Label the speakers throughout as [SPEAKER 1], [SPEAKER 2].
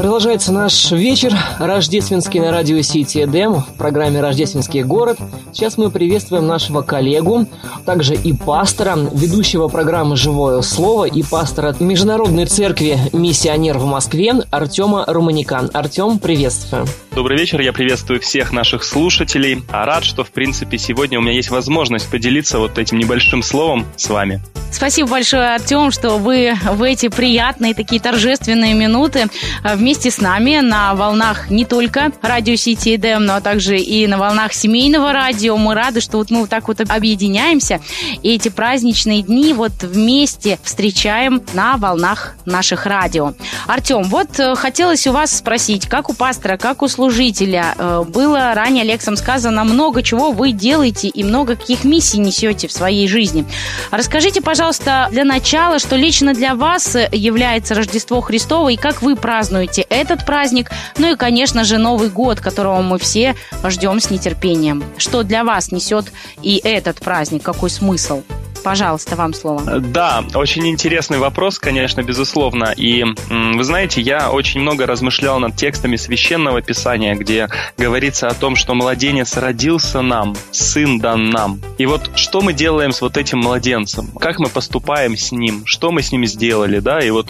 [SPEAKER 1] Продолжается наш вечер рождественский на радио Сити Эдем в программе «Рождественский город». Сейчас мы приветствуем нашего коллегу, также и пастора, ведущего программы «Живое слово» и пастора Международной церкви «Миссионер» в Москве Артема Руманикан. Артем, приветствую.
[SPEAKER 2] Добрый вечер, я приветствую всех наших слушателей. А рад, что, в принципе, сегодня у меня есть возможность поделиться вот этим небольшим словом с вами.
[SPEAKER 3] Спасибо большое, Артем, что вы в эти приятные такие торжественные минуты вместе вместе с нами на волнах не только радио Сити ДМ, но также и на волнах семейного радио. Мы рады, что вот мы вот так вот объединяемся и эти праздничные дни вот вместе встречаем на волнах наших радио. Артем, вот э, хотелось у вас спросить, как у пастора, как у служителя, э, было ранее Алексом сказано много чего вы делаете и много каких миссий несете в своей жизни. Расскажите, пожалуйста, для начала, что лично для вас является Рождество Христово и как вы празднуете празднуете этот праздник, ну и, конечно же, Новый год, которого мы все ждем с нетерпением. Что для вас несет и этот праздник, какой смысл? Пожалуйста, вам слово.
[SPEAKER 2] Да, очень интересный вопрос, конечно, безусловно. И вы знаете, я очень много размышлял над текстами священного писания, где говорится о том, что младенец родился нам, сын дан нам. И вот что мы делаем с вот этим младенцем? Как мы поступаем с ним? Что мы с ним сделали? Да? И вот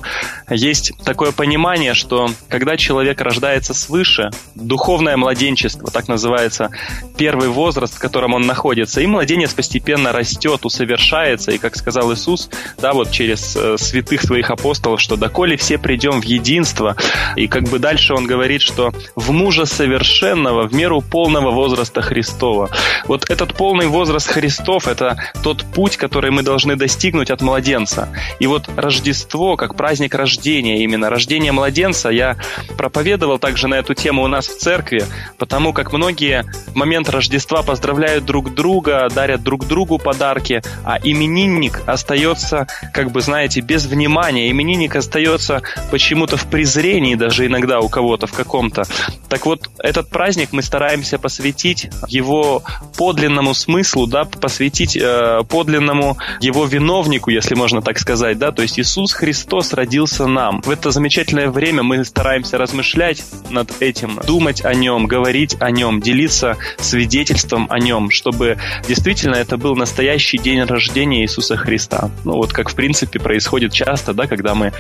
[SPEAKER 2] есть такое понимание, что когда человек рождается свыше, духовное младенчество, так называется, первый возраст, в котором он находится, и младенец постепенно растет, усовершается совершается, и как сказал Иисус, да, вот через э, святых своих апостолов, что доколе все придем в единство, и как бы дальше он говорит, что в мужа совершенного, в меру полного возраста Христова. Вот этот полный возраст Христов – это тот путь, который мы должны достигнуть от младенца. И вот Рождество, как праздник рождения, именно рождение младенца, я проповедовал также на эту тему у нас в церкви, потому как многие в момент Рождества поздравляют друг друга, дарят друг другу подарки, а именинник остается, как бы, знаете, без внимания. Именинник остается почему-то в презрении даже иногда у кого-то в каком-то. Так вот, этот праздник мы стараемся посвятить его подлинному смыслу, да, посвятить э, подлинному его виновнику, если можно так сказать, да, то есть Иисус Христос родился нам. В это замечательное время мы стараемся размышлять над этим, думать о нем, говорить о нем, делиться свидетельством о нем, чтобы действительно это был настоящий день рождения рождения Иисуса Христа. Ну, вот как, в принципе, происходит часто, да, когда мы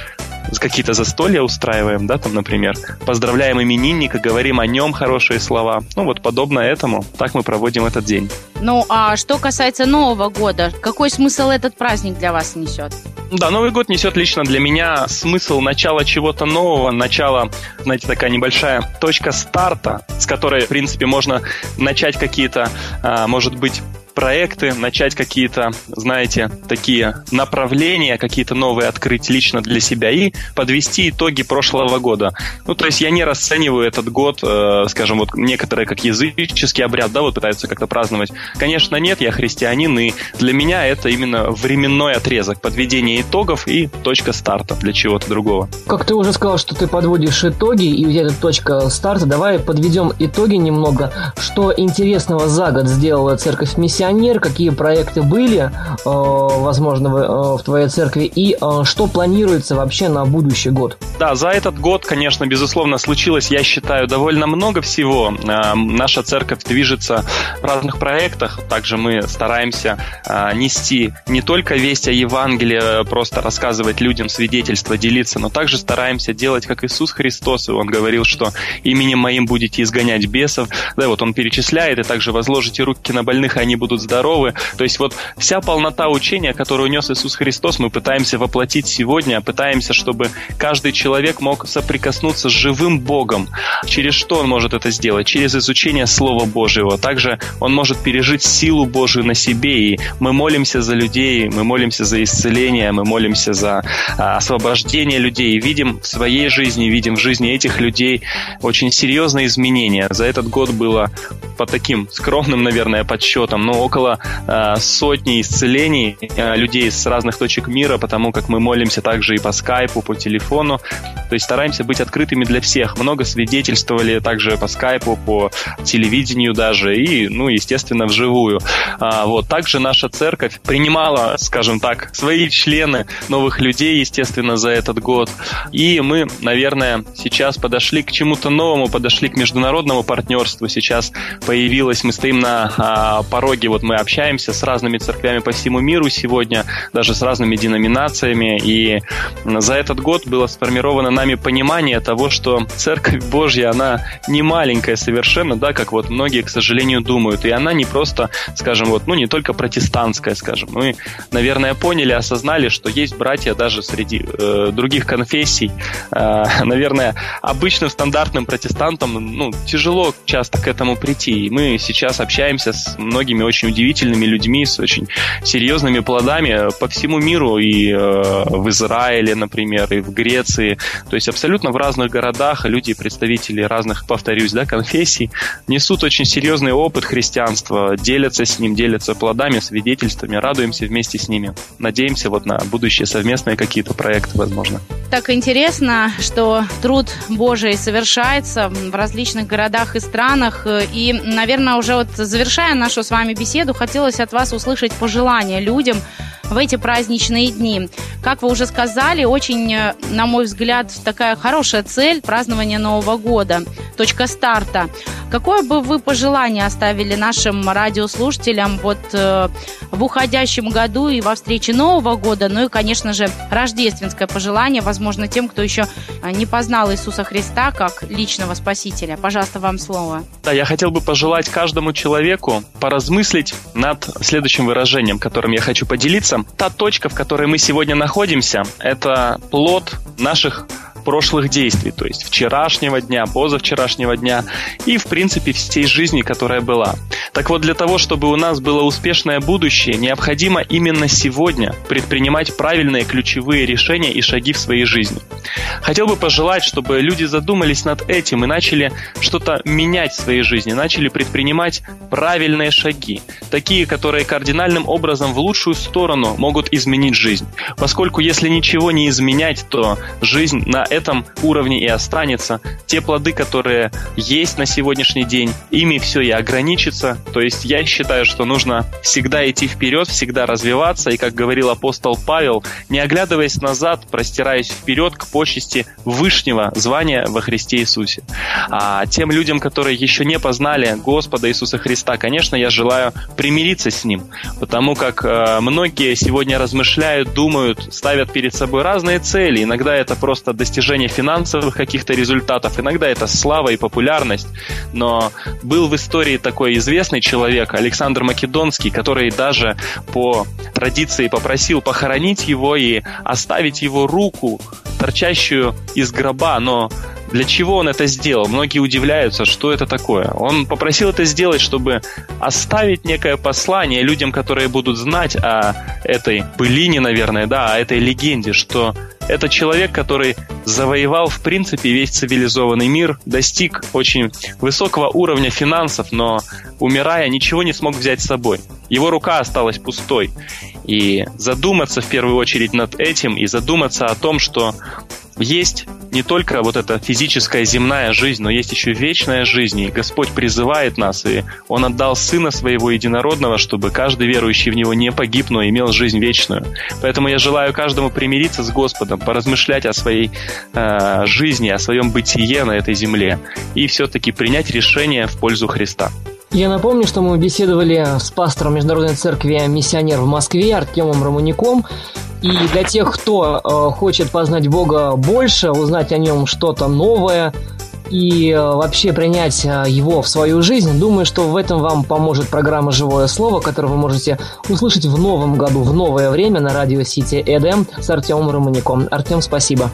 [SPEAKER 2] какие-то застолья устраиваем, да, там, например, поздравляем именинника, говорим о нем хорошие слова. Ну, вот подобно этому, так мы проводим этот день.
[SPEAKER 3] Ну, а что касается Нового года, какой смысл этот праздник для вас несет?
[SPEAKER 2] Да, Новый год несет лично для меня смысл начала чего-то нового, начала, знаете, такая небольшая точка старта, с которой, в принципе, можно начать какие-то, а, может быть, проекты, начать какие-то, знаете, такие направления, какие-то новые открыть лично для себя и подвести итоги прошлого года. Ну, то есть я не расцениваю этот год, э, скажем, вот некоторые как языческий обряд, да, вот пытаются как-то праздновать. Конечно, нет, я христианин, и для меня это именно временной отрезок, подведение итогов и точка старта для чего-то другого.
[SPEAKER 1] Как ты уже сказал, что ты подводишь итоги, и у тебя точка старта, давай подведем итоги немного. Что интересного за год сделала церковь Мессия миссионер, какие проекты были, э, возможно, в, э, в твоей церкви, и э, что планируется вообще на будущий год?
[SPEAKER 2] Да, за этот год, конечно, безусловно, случилось, я считаю, довольно много всего. Наша церковь движется в разных проектах, также мы стараемся нести не только весть о Евангелии, просто рассказывать людям свидетельства, делиться, но также стараемся делать, как Иисус Христос, и Он говорил, что именем моим будете изгонять бесов, да, вот Он перечисляет, и также возложите руки на больных, и они будут будут здоровы. То есть вот вся полнота учения, которую унес Иисус Христос, мы пытаемся воплотить сегодня, пытаемся, чтобы каждый человек мог соприкоснуться с живым Богом. Через что он может это сделать? Через изучение Слова Божьего. Также он может пережить силу Божию на себе, и мы молимся за людей, мы молимся за исцеление, мы молимся за а, освобождение людей, видим в своей жизни, видим в жизни этих людей очень серьезные изменения. За этот год было по таким скромным, наверное, подсчетам, но около э, сотни исцелений э, людей с разных точек мира, потому как мы молимся также и по скайпу, по телефону. То есть стараемся быть открытыми для всех. Много свидетельствовали также по скайпу, по телевидению даже и, ну, естественно, вживую. А, вот. Также наша церковь принимала, скажем так, свои члены, новых людей, естественно, за этот год. И мы, наверное, сейчас подошли к чему-то новому, подошли к международному партнерству. Сейчас появилось, мы стоим на а, пороге, вот мы общаемся с разными церквями по всему миру сегодня, даже с разными деноминациями. И за этот год было сформировано нами понимание того, что Церковь Божья, она не маленькая совершенно, да, как вот многие, к сожалению, думают. И она не просто, скажем, вот, ну, не только протестантская, скажем. Мы, наверное, поняли, осознали, что есть братья даже среди э, других конфессий. Э, наверное, обычным стандартным протестантам, ну, тяжело часто к этому прийти. И мы сейчас общаемся с многими очень удивительными людьми, с очень серьезными плодами по всему миру и э, в Израиле, например, и в Греции. То есть абсолютно в разных городах люди, представители разных, повторюсь, да, конфессий, несут очень серьезный опыт христианства, делятся с ним, делятся плодами, свидетельствами, радуемся вместе с ними. Надеемся вот на будущие совместные какие-то проекты, возможно.
[SPEAKER 3] Так интересно, что труд Божий совершается в различных городах и странах. И, наверное, уже вот завершая нашу с вами беседу, хотелось от вас услышать пожелания людям, в эти праздничные дни. Как вы уже сказали, очень, э, на мой взгляд, такая хорошая цель празднования Нового года, точка старта. Какое бы вы пожелание оставили нашим радиослушателям вот э, в уходящем году и во встрече Нового года, ну и, конечно же, рождественское пожелание, возможно, тем, кто еще э, не познал Иисуса Христа как личного Спасителя. Пожалуйста, вам слово.
[SPEAKER 2] Да, я хотел бы пожелать каждому человеку поразмыслить над следующим выражением, которым я хочу поделиться. Та точка, в которой мы сегодня находимся, это плод наших прошлых действий, то есть вчерашнего дня, позавчерашнего дня и, в принципе, всей жизни, которая была. Так вот, для того, чтобы у нас было успешное будущее, необходимо именно сегодня предпринимать правильные ключевые решения и шаги в своей жизни. Хотел бы пожелать, чтобы люди задумались над этим и начали что-то менять в своей жизни, начали предпринимать правильные шаги, такие, которые кардинальным образом в лучшую сторону могут изменить жизнь. Поскольку если ничего не изменять, то жизнь на этом уровне и останется. Те плоды, которые есть на сегодняшний день, ими все и ограничится. То есть я считаю, что нужно всегда идти вперед, всегда развиваться, и, как говорил апостол Павел, не оглядываясь назад, простираясь вперед к почести Вышнего звания во Христе Иисусе. А тем людям, которые еще не познали Господа Иисуса Христа, конечно, я желаю примириться с Ним, потому как э, многие сегодня размышляют, думают, ставят перед собой разные цели. Иногда это просто достижение достижение финансовых каких-то результатов, иногда это слава и популярность, но был в истории такой известный человек, Александр Македонский, который даже по традиции попросил похоронить его и оставить его руку, торчащую из гроба, но для чего он это сделал? Многие удивляются, что это такое. Он попросил это сделать, чтобы оставить некое послание людям, которые будут знать о этой былине, наверное, да, о этой легенде, что это человек, который завоевал, в принципе, весь цивилизованный мир, достиг очень высокого уровня финансов, но, умирая, ничего не смог взять с собой. Его рука осталась пустой. И задуматься в первую очередь над этим и задуматься о том, что есть не только вот эта физическая земная жизнь, но есть еще вечная жизнь, и Господь призывает нас, и Он отдал Сына Своего Единородного, чтобы каждый верующий в Него не погиб, но имел жизнь вечную. Поэтому я желаю каждому примириться с Господом, поразмышлять о своей э, жизни, о своем бытие на этой земле, и все-таки принять решение в пользу Христа.
[SPEAKER 1] Я напомню, что мы беседовали с пастором Международной церкви «Миссионер» в Москве Артемом Романюком. И для тех, кто э, хочет познать Бога больше, узнать о нем что-то новое и э, вообще принять э, его в свою жизнь, думаю, что в этом вам поможет программа «Живое слово», которую вы можете услышать в новом году, в новое время на радио Сити Эдем с Артемом Романяком. Артем, спасибо.